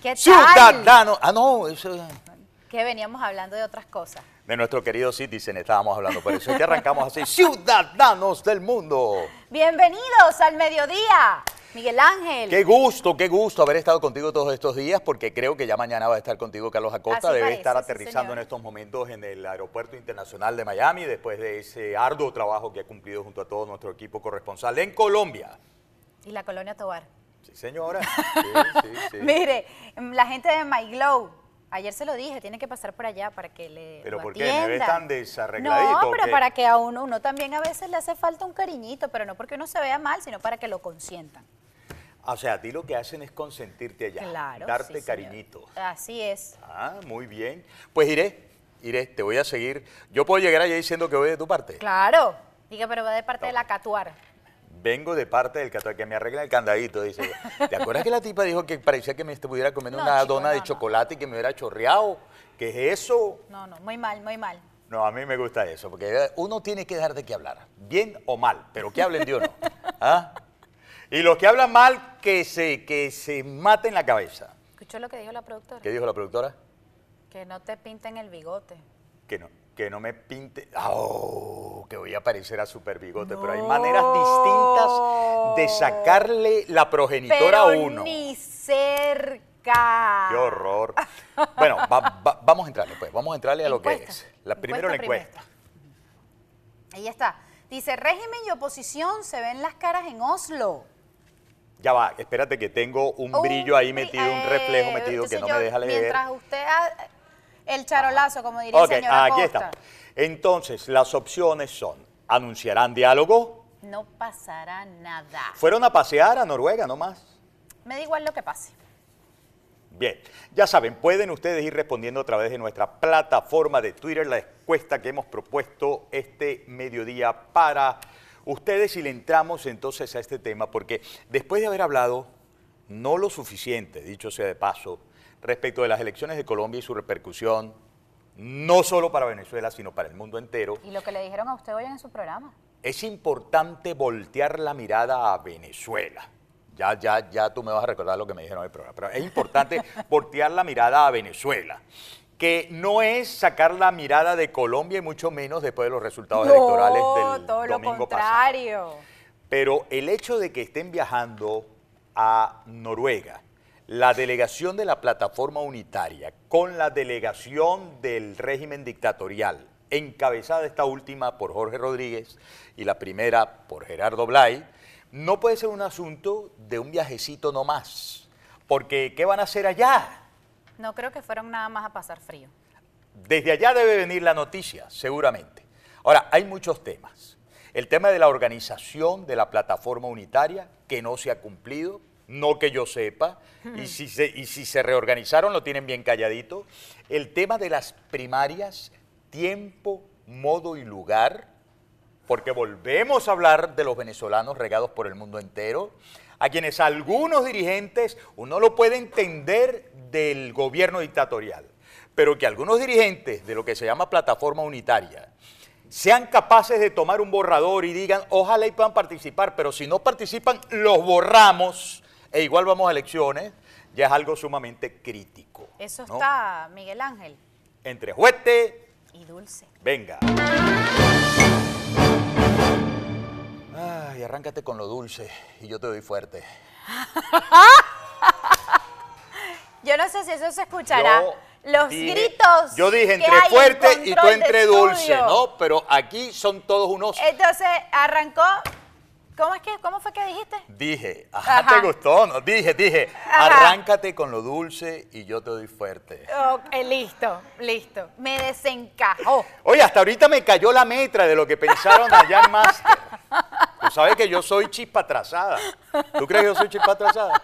¿Qué tal? Ciudadano. Ah, no, eso es Que veníamos hablando de otras cosas. de nuestro querido Citizen estábamos hablando. Por eso es que arrancamos así. Ciudadanos del mundo. Bienvenidos al mediodía, Miguel Ángel. Qué gusto, qué gusto haber estado contigo todos estos días, porque creo que ya mañana va a estar contigo Carlos Acosta. Así Debe parece, estar sí, aterrizando señor. en estos momentos en el Aeropuerto Internacional de Miami, después de ese arduo trabajo que ha cumplido junto a todo nuestro equipo corresponsal en Colombia. Y la colonia Tobar. Sí, señora. Sí, sí, sí. Mire, la gente de My Glow, ayer se lo dije, tiene que pasar por allá para que le Pero lo ¿por qué? ¿Me ves tan desarregladito No, pero qué? para que a uno, uno también a veces le hace falta un cariñito, pero no porque uno se vea mal, sino para que lo consientan. O sea, a ti lo que hacen es consentirte allá, Claro. darte señor. cariñito. Así es. Ah, muy bien. Pues iré, iré, te voy a seguir. Yo puedo llegar allá diciendo que voy de tu parte. Claro. Diga, pero va de parte de la Catuar. Vengo de parte del católico, que me arregla el candadito, dice. ¿Te acuerdas que la tipa dijo que parecía que me estuviera comiendo No, una chico, dona de no, chocolate y que me hubiera chorreado? ¿Qué es eso? No, no, muy mal, muy mal. No, a mí me gusta eso, porque uno tiene que dar de qué hablar, bien o mal, pero que hablen de uno. ¿Ah? Y los que hablan mal, que se, que se maten la cabeza. ¿Escuchó lo que dijo la productora? ¿Qué dijo la productora? Que no te pinten el bigote. Que no, que no me pinte. ¡Oh! Que voy a parecer a super bigote. Pero hay maneras distintas de sacarle la progenitora a uno. ni cerca. ¡Qué horror! Bueno, va- va- vamos a entrarle, pues. Vamos a entrarle a lo que Encuesta. es. La, primero la Encuesta encuesta. Ahí está. Dice, régimen y oposición se ven las caras en Oslo. Ya va, espérate que tengo un Un brillo ahí metido, un eh, reflejo metido que no yo, me deja leer. Mientras usted, ha- el charolazo, como diría Ok, el señor aquí está. Entonces, las opciones son, anunciarán diálogo, no pasará nada. fueron a pasear a Noruega nomás. Me da igual lo que pase. Bien, ya saben, pueden ustedes ir respondiendo a través de nuestra plataforma de Twitter, la encuesta que hemos propuesto este mediodía para ustedes y le entramos entonces a este tema, porque después de haber hablado no lo suficiente, dicho sea de paso, respecto de las elecciones de Colombia y su repercusión, no solo para Venezuela, sino para el mundo entero, Y lo que le dijeron a usted hoy en su programa. es importante voltear la mirada a Venezuela. Ya, ya, ya tú me vas a recordar lo que me dijeron en el programa, pero es importante voltear la mirada a Venezuela, que no es sacar la mirada de Colombia y mucho menos después de los resultados electorales del todo lo pasado. contrario. Pero el hecho de que estén viajando a Noruega, la delegación de la plataforma unitaria con la delegación del régimen dictatorial, encabezada esta última por Jorge Rodríguez y la primera por Gerardo Blay, no puede ser un asunto de un viajecito nomás. Porque, ¿qué van a hacer allá? No creo que fueron nada más a pasar frío. Desde allá debe venir la noticia, seguramente. Ahora, hay muchos temas. El tema de la organización de la plataforma unitaria, que no se ha cumplido, no que yo sepa, y si se, y si se reorganizaron lo tienen bien calladito. El tema de las primarias, tiempo, modo y lugar, porque volvemos a hablar de los venezolanos regados por el mundo entero, a quienes algunos dirigentes, uno lo puede entender del gobierno dictatorial, pero que algunos dirigentes de lo que se llama plataforma unitaria sean capaces de tomar un borrador y digan, ojalá y puedan participar, pero si no participan, los borramos e igual vamos a elecciones, ya es algo sumamente crítico. Eso ¿no? está, Miguel Ángel. Entre juete, Y dulce. venga. Ay, arráncate con lo dulce y yo te doy fuerte. Yo no sé si eso se escuchará. Yo Los dije- gritos. Yo dije entre fuerte y tú entre dulce. ¿no? Pero aquí son todos unos. Entonces arrancó. ¿Cómo es que, cómo fue que dijiste? Dije, ajá, Ajá. te gustó, ¿no? Dije, dije, Ajá. arráncate con lo dulce y yo te doy fuerte. Ok, listo, listo. Me desencajó. Oye, hasta ahorita me cayó la metra de lo que pensaron allá en Master. Tú sabes que yo soy chispa atrasada. ¿Tú crees que yo soy chispa atrasada?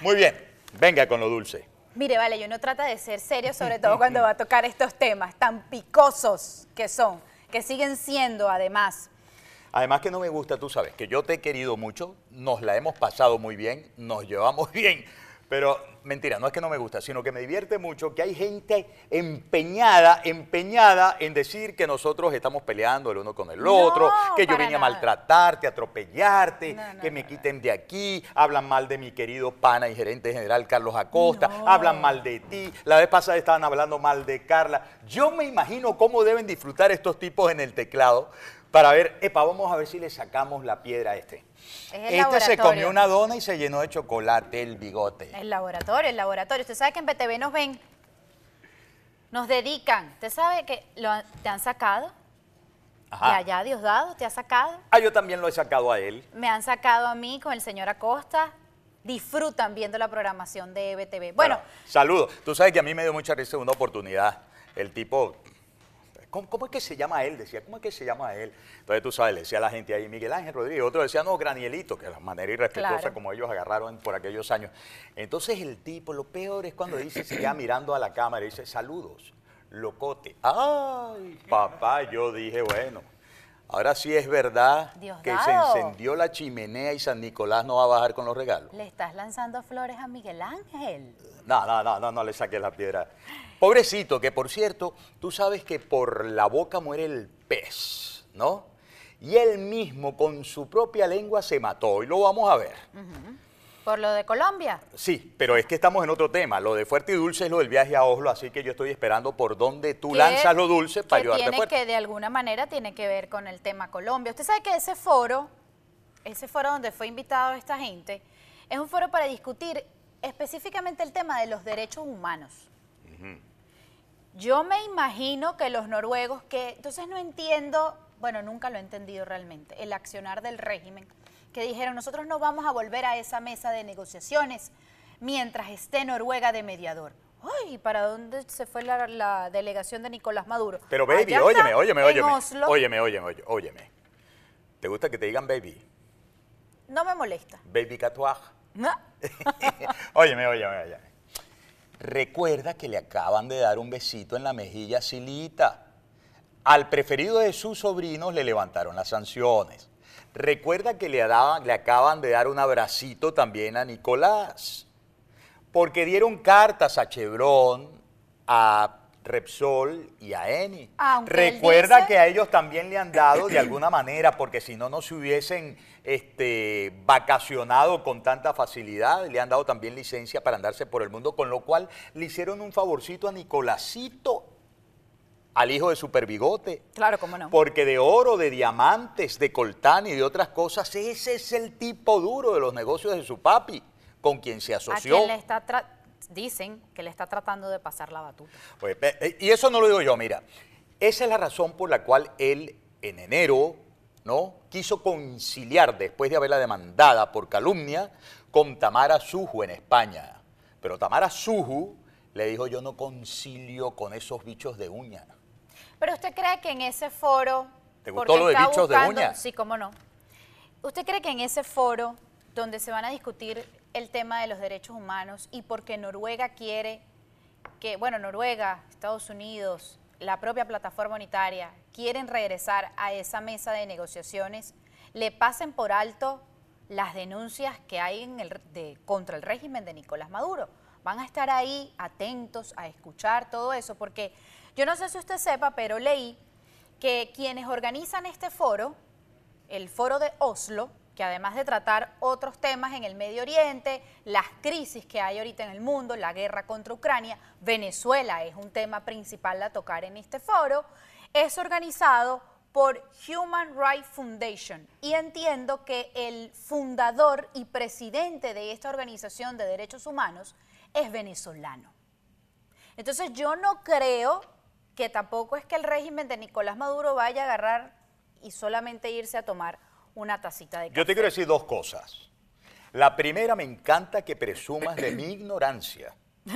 Muy bien, venga con lo dulce. Mire, vale, yo no trata de ser serio, sobre todo cuando va a tocar estos temas tan picosos que son, que siguen siendo además. Además que no me gusta, tú sabes, que yo te he querido mucho, nos la hemos pasado muy bien, nos llevamos bien, Pero mentira, no es que no me gusta, sino que me divierte mucho que hay gente empeñada, empeñada en decir que nosotros estamos peleando el uno con el No, otro, que yo para vine a nada. maltratarte, a atropellarte, No, no, que me quiten de aquí, hablan mal de mi querido pana y gerente general Carlos Acosta, hablan mal de ti, la vez pasada estaban hablando mal de Carla. Yo me imagino cómo deben disfrutar estos tipos en el teclado para ver, epa, vamos a ver si le sacamos la piedra a este. Es el Este se comió una dona y se llenó de chocolate el bigote. El laboratorio, el laboratorio. Usted sabe que en BTV nos ven, nos dedican. ¿Usted sabe que lo han- te han sacado? De Ajá. allá, Diosdado, te ha sacado. Ah, yo también lo he sacado a él. Me han sacado a mí con el señor Acosta. Disfrutan viendo la programación de BTV. Bueno, saludos. Tú sabes que a mí me dio mucha risa una oportunidad. El tipo, ¿cómo, cómo es que se llama él? Decía, ¿cómo es que se llama él? Entonces tú sabes, le decía a la gente ahí, Miguel Ángel Rodríguez. Otro decía, no, Granielito, que es la manera irrespetuosa Claro. como ellos agarraron por aquellos años. Entonces el tipo, lo peor es cuando dice, se queda mirando a la cámara y dice, saludos, locote. Ay, papá, yo dije, bueno. Ahora sí es verdad que se encendió la chimenea y San Nicolás no va a bajar con los regalos. le estás lanzando flores a Miguel Ángel. No, no, no, no, no le saques la piedra. Pobrecito, que por cierto, tú sabes que por la boca muere el pez, ¿no? Y él mismo con su propia lengua se mató, y lo vamos a ver. Por lo de Colombia. Sí, pero es que estamos en otro tema. Lo de fuerte y dulce es lo del viaje a Oslo, así que yo estoy esperando por dónde tú lanzas lo dulce para que ayudarte tiene fuerte. que de alguna manera tiene que ver con el tema Colombia. Usted sabe que ese foro, ese foro donde fue invitado esta gente, es un foro para discutir específicamente el tema de los derechos humanos. Yo me imagino que los noruegos, que entonces no entiendo, bueno, nunca lo he entendido realmente, el accionar del régimen, que dijeron, nosotros no vamos a volver a esa mesa de negociaciones mientras esté Noruega de mediador. Ay, ¿para dónde se fue la, la delegación de Nicolás Maduro? Pero baby, óyeme, óyeme, óyeme. Oslo. Óyeme, óyeme, óyeme, óyeme. ¿Te gusta que te digan baby? No me molesta. Baby catuaj. ¿No? óyeme, óyeme, óyeme. Recuerda que le acaban de dar un besito en la mejilla a Silita. Al preferido de sus sobrinos le levantaron las sanciones. Recuerda que le, daban- le acaban de dar un abracito también a Nicolás. Porque dieron cartas a Chevron, a Repsol y a Eni. Aunque Recuerda dice- que a ellos también le han dado de alguna manera, porque si no, no se hubiesen este, vacacionado con tanta facilidad. Le han dado también licencia para andarse por el mundo, con lo cual le hicieron un favorcito a Nicolásito, al hijo de Super Bigote. Claro, cómo no. Porque de oro, de diamantes, de coltán y de otras cosas, ese es el tipo duro de los negocios de su papi, con quien se a asoció. quien le está dicen que le está tratando de pasar la batuta. Pues, eh, y eso no lo digo yo, mira. Esa es la razón por la cual él en enero ¿no? quiso conciliar, después de haberla demandada por calumnia, con Tamara Suju en España. Pero Tamara Suju le dijo, yo no concilio con esos bichos de uña. Pero usted cree que en ese foro... ¿Te gustó lo de bichos de buscando- uña? Sí, cómo no. ¿Usted cree que en ese foro donde se van a discutir el tema de los derechos humanos y porque Noruega quiere que, bueno, Noruega, Estados Unidos, la propia plataforma unitaria quieren regresar a esa mesa de negociaciones, le pasen por alto las denuncias que hay en el, de- contra el régimen de Nicolás Maduro. Van a estar ahí atentos a escuchar todo eso, porque yo no sé si usted sepa, pero leí que quienes organizan este foro, el foro de Oslo, que además de tratar otros temas en el Medio Oriente, las crisis que hay ahorita en el mundo, la guerra contra Ucrania, Venezuela es un tema principal a tocar en este foro, es organizado por Human Rights Foundation y entiendo que el fundador y presidente de esta organización de derechos humanos es venezolano. Entonces yo no creo que tampoco es que el régimen de Nicolás Maduro vaya a agarrar y solamente irse a tomar una tacita de café. Yo te quiero decir dos cosas. La primera, me encanta que presumas de mi ignorancia.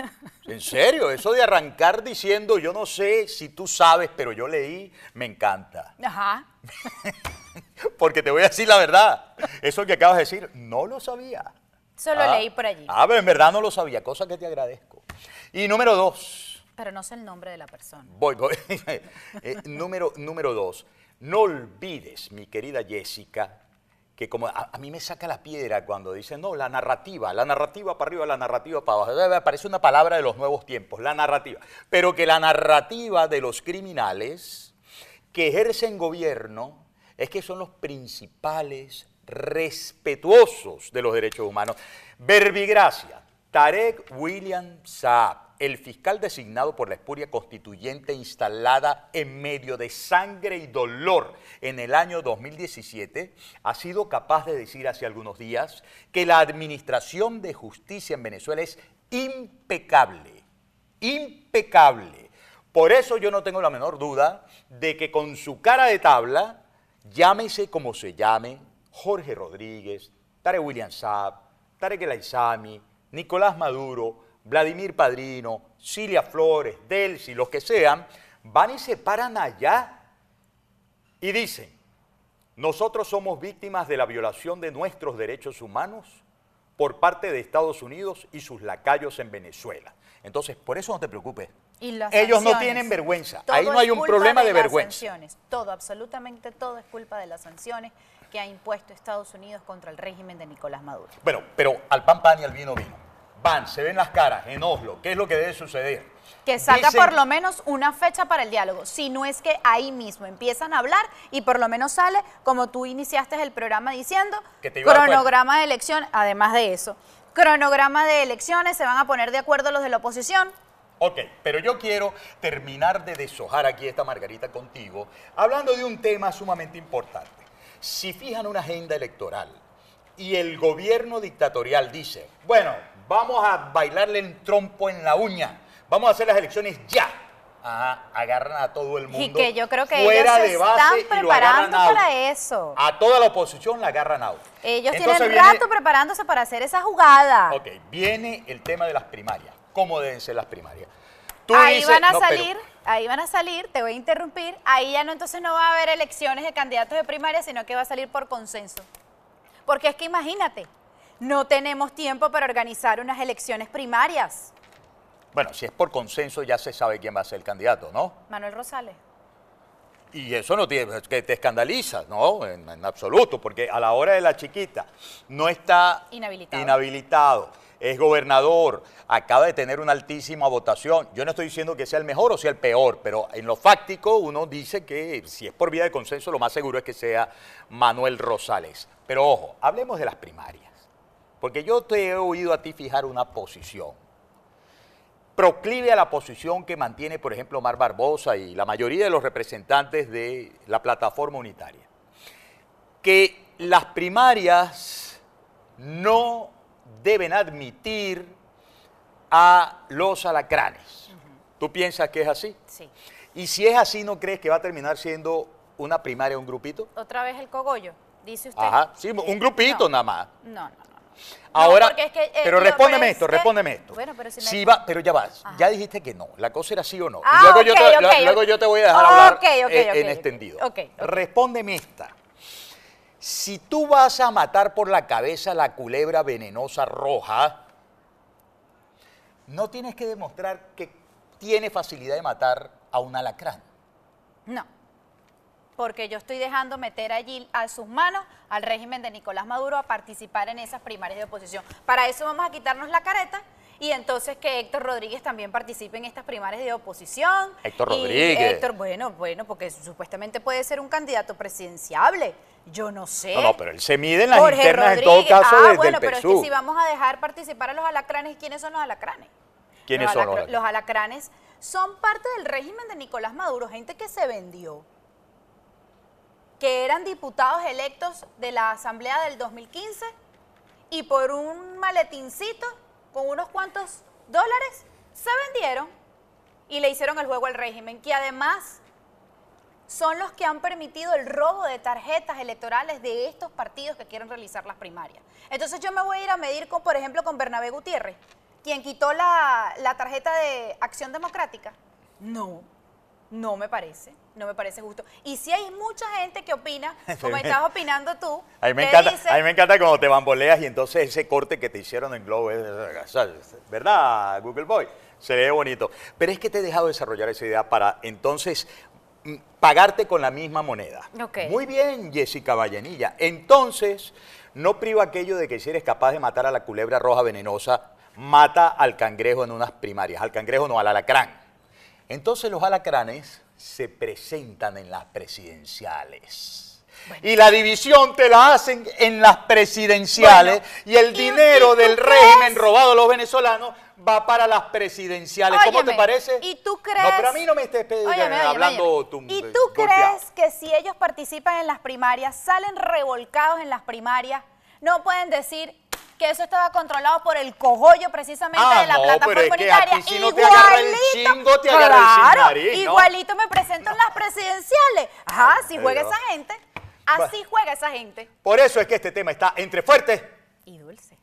En serio, eso de arrancar diciendo, yo no sé si tú sabes, pero yo leí, me encanta. Ajá. Porque te voy a decir la verdad. Eso que acabas de decir, no lo sabía. Solo Ah, leí por allí. Ah, pero en verdad no lo sabía, cosa que te agradezco. Y número dos, Pero no sé el nombre de la persona. voy, voy. Eh, número, número dos, no olvides, mi querida Jessica, que como a, mí me saca la piedra cuando dicen, no, la narrativa, la narrativa para arriba, la narrativa para abajo. Parece una palabra de los nuevos tiempos, la narrativa. Pero que la narrativa de los criminales que ejercen gobierno es que son los principales respetuosos de los derechos humanos. Verbigracia, Tarek William Saab, el fiscal designado por la espuria constituyente instalada en medio de sangre y dolor en el año 2017, ha sido capaz de decir hace algunos días que la administración de justicia en Venezuela es impecable, impecable. Por eso yo no tengo la menor duda de que con su cara de tabla, llámese como se llame, Jorge Rodríguez, Tarek William Saab, Tarek El Aizami, Nicolás Maduro, Vladimir Padrino, Cilia Flores, Delcy, los que sean, van y se paran allá y dicen, nosotros somos víctimas de la violación de nuestros derechos humanos por parte de Estados Unidos y sus lacayos en Venezuela. Entonces, por eso no te preocupes. Ellos no tienen vergüenza. Ahí no hay un problema de, vergüenza. Sanciones. Todo, absolutamente todo es culpa de las sanciones que ha impuesto Estados Unidos contra el régimen de Nicolás Maduro. Bueno, pero al pan pan y al vino vino. Van, se ven las caras en Oslo. ¿Qué es lo que debe suceder? Que salga por lo menos una fecha para el diálogo. Si no es que ahí mismo empiezan a hablar y por lo menos sale, como tú iniciaste el programa diciendo, cronograma de elección, además de eso, cronograma de elecciones, se van a poner de acuerdo los de la oposición, Ok, pero yo quiero terminar de deshojar aquí esta margarita contigo, hablando de un tema sumamente importante. Si fijan una agenda electoral y el gobierno dictatorial dice, bueno, vamos a bailarle el trompo en la uña, vamos a hacer las elecciones ya. Ajá, agarran a todo el mundo. Y que yo creo que fuera ellos de están preparando para eso. A toda la oposición la agarran out. Ellos tienen rato preparándose para hacer esa jugada. Ok, viene el tema de las primarias cómo deben ser las primarias. ahí van a salir, ahí van a salir, te voy a interrumpir, ahí ya no entonces no va a haber elecciones de candidatos de primaria, sino que va a salir por consenso. Porque es que imagínate, no tenemos tiempo para organizar unas elecciones primarias. Bueno, si es por consenso ya se sabe quién va a ser el candidato, ¿no? Manuel Rosales. Y eso no tiene, que te escandaliza, ¿no? En, en, absoluto, porque a la hora de la chiquita no está inhabilitado. inhabilitado es gobernador, acaba de tener una altísima votación. Yo no estoy diciendo que sea el mejor o sea el peor, pero en lo fáctico uno dice que si es por vía de consenso, lo más seguro es que sea Manuel Rosales. Pero ojo, hablemos de las primarias, porque yo te he oído a ti fijar una posición. Proclive a la posición que mantiene, por ejemplo, Mar Barbosa y la mayoría de los representantes de la plataforma unitaria. Que las primarias no deben admitir a los alacranes. ¿Tú piensas que es así? Sí. Y si es así, ¿no crees que va a terminar siendo una primaria, un grupito? Otra vez el cogollo, dice usted. Ajá, sí, un grupito nada más. No, no, no. Ahora, eh, pero respóndeme esto, respóndeme esto. Bueno, pero si, va, pero ya vas, ya dijiste que no, la cosa era sí o no. y luego, yo, te, luego yo te voy a dejar hablar en extendido. Respóndeme esta. Si tú vas a matar por la cabeza la culebra venenosa roja, no tienes que demostrar que tiene facilidad de matar a un alacrán. No, porque yo estoy dejando meter allí a sus manos al régimen de Nicolás Maduro a participar en esas primarias de oposición. Para eso vamos a quitarnos la careta y entonces que Héctor Rodríguez también participe en estas primarias de oposición. Héctor Rodríguez. Héctor, bueno, bueno, porque supuestamente puede ser un candidato presidenciable. Yo no sé. No, no, pero él se mide en las internas en todo caso ah, bueno, pero es que si vamos a dejar participar a los alacranes, ¿quiénes son los alacranes? ¿Quiénes son los alacranes? Los alacranes son parte del régimen de Nicolás Maduro, gente que se vendió, que eran diputados electos de la Asamblea del 2015 y por un maletincito con unos cuantos dólares se vendieron y le hicieron el juego al régimen, que además son los que han permitido el robo de tarjetas electorales de estos partidos que quieren realizar las primarias. Entonces yo me voy a ir a medir, con, por ejemplo, con Bernabé Gutiérrez, quien quitó la, tarjeta de Acción Democrática. No, no me parece, no me parece justo. Y si hay mucha gente que opina, como estás opinando tú, a mí me encanta, a mí me encanta cuando te bamboleas y entonces ese corte que te hicieron en Globo, ¿verdad, Google Boy? Se ve bonito. Pero es que te he dejado desarrollar esa idea para entonces mm, pagarte con la misma moneda. Muy bien, Jessica Vallenilla. Entonces, no priva aquello de que si eres capaz de matar a la culebra roja venenosa, mata al cangrejo en unas primarias. Al cangrejo no, al alacrán. Entonces los alacranes se presentan en las presidenciales. Y la división te la hacen en las presidenciales Bueno, y el ¿y- dinero del crees? régimen robado a los venezolanos va para las presidenciales. ¿Cómo te parece? ¿Y tú crees? No, pero a mí no me estés Óyeme, hablando óyeme. tú, ¿Y tú golpeado. crees que si ellos participan en las primarias, salen revolcados en las primarias, no pueden decir que eso estaba controlado por el cogollo precisamente Ah, de la no, plataforma pero es que a unitaria? si no te agarra el Igualito, chingo, te agarra el claro. Igualito me presento en las presidenciales. Ajá, así juega esa gente. Así juega esa gente. Por eso es que este tema está entre fuertes Y dulce.